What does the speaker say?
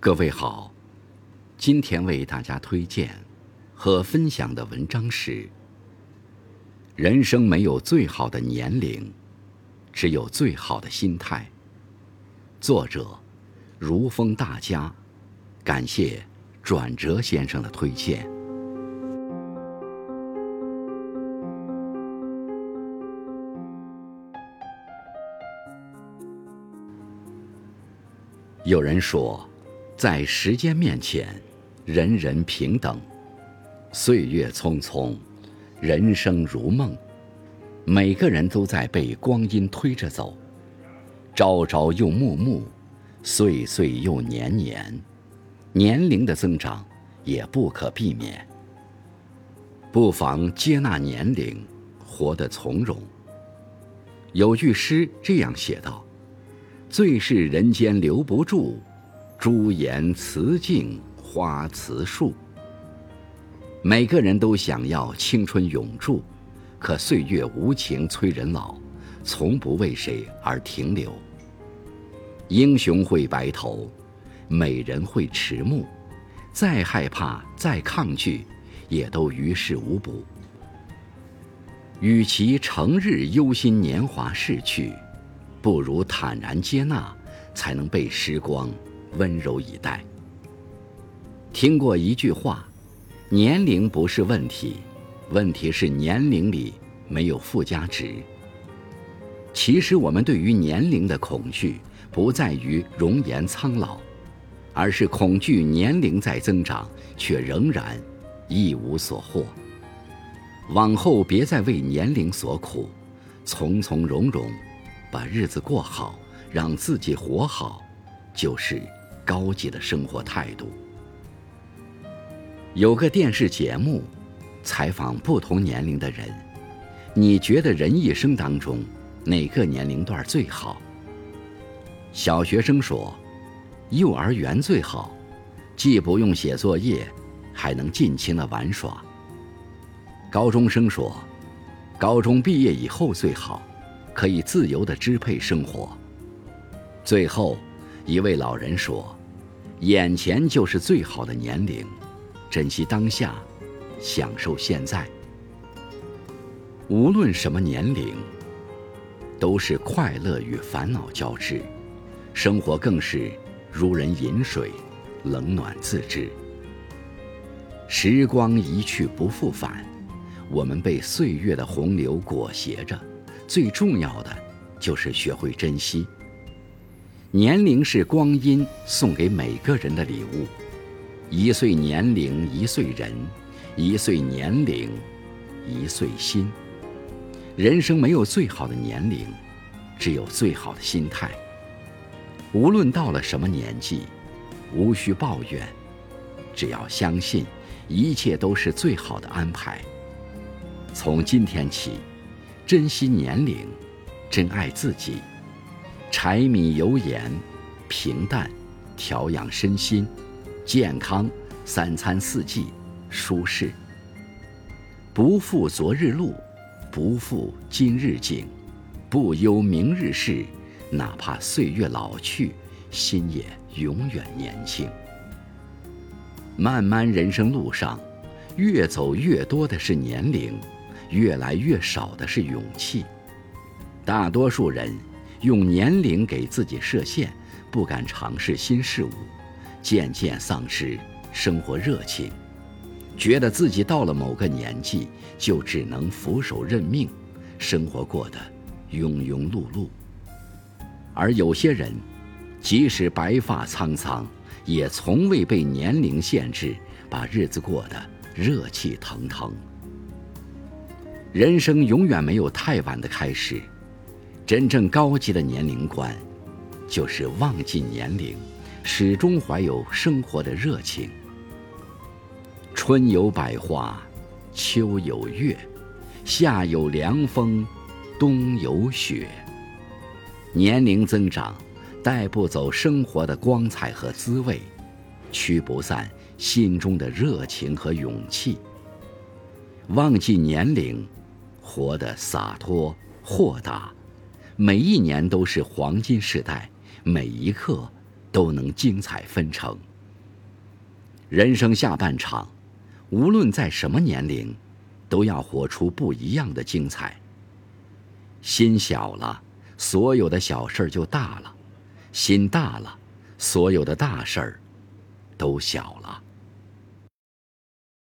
各位好，今天为大家推荐和分享的文章是《人生没有最好的年龄，只有最好的心态》。作者如风大家，感谢转折先生的推荐。有人说，在时间面前，人人平等。岁月匆匆，人生如梦，每个人都在被光阴推着走。朝朝又暮暮，岁岁又年年，年龄的增长也不可避免。不妨接纳年龄，活得从容。有句诗这样写道。最是人间留不住，朱颜辞镜花辞树。每个人都想要青春永驻，可岁月无情催人老，从不为谁而停留。英雄会白头，美人会迟暮，再害怕再抗拒，也都于事无补。与其成日忧心年华逝去。不如坦然接纳，才能被时光温柔以待。听过一句话：年龄不是问题，问题是年龄里没有附加值。其实我们对于年龄的恐惧，不在于容颜苍老，而是恐惧年龄在增长，却仍然一无所获。往后别再为年龄所苦，从从容容。把日子过好，让自己活好，就是高级的生活态度。有个电视节目，采访不同年龄的人，你觉得人一生当中哪个年龄段最好？小学生说，幼儿园最好，既不用写作业，还能尽情的玩耍。高中生说，高中毕业以后最好。可以自由的支配生活。最后，一位老人说：“眼前就是最好的年龄，珍惜当下，享受现在。无论什么年龄，都是快乐与烦恼交织，生活更是如人饮水，冷暖自知。时光一去不复返，我们被岁月的洪流裹挟着。”最重要的，就是学会珍惜。年龄是光阴送给每个人的礼物，一岁年龄一岁人，一岁年龄一岁心。人生没有最好的年龄，只有最好的心态。无论到了什么年纪，无需抱怨，只要相信，一切都是最好的安排。从今天起。珍惜年龄，珍爱自己，柴米油盐，平淡，调养身心，健康，三餐四季，舒适。不负昨日路，不负今日景，不忧明日事，哪怕岁月老去，心也永远年轻。漫漫人生路上，越走越多的是年龄。越来越少的是勇气，大多数人用年龄给自己设限，不敢尝试新事物，渐渐丧失生活热情，觉得自己到了某个年纪就只能俯首认命，生活过得庸庸碌碌。而有些人，即使白发苍苍，也从未被年龄限制，把日子过得热气腾腾。人生永远没有太晚的开始，真正高级的年龄观，就是忘记年龄，始终怀有生活的热情。春有百花，秋有月，夏有凉风，冬有雪。年龄增长，带不走生活的光彩和滋味，驱不散心中的热情和勇气。忘记年龄。活得洒脱豁达，每一年都是黄金时代，每一刻都能精彩纷呈。人生下半场，无论在什么年龄，都要活出不一样的精彩。心小了，所有的小事儿就大了；心大了，所有的大事儿都小了。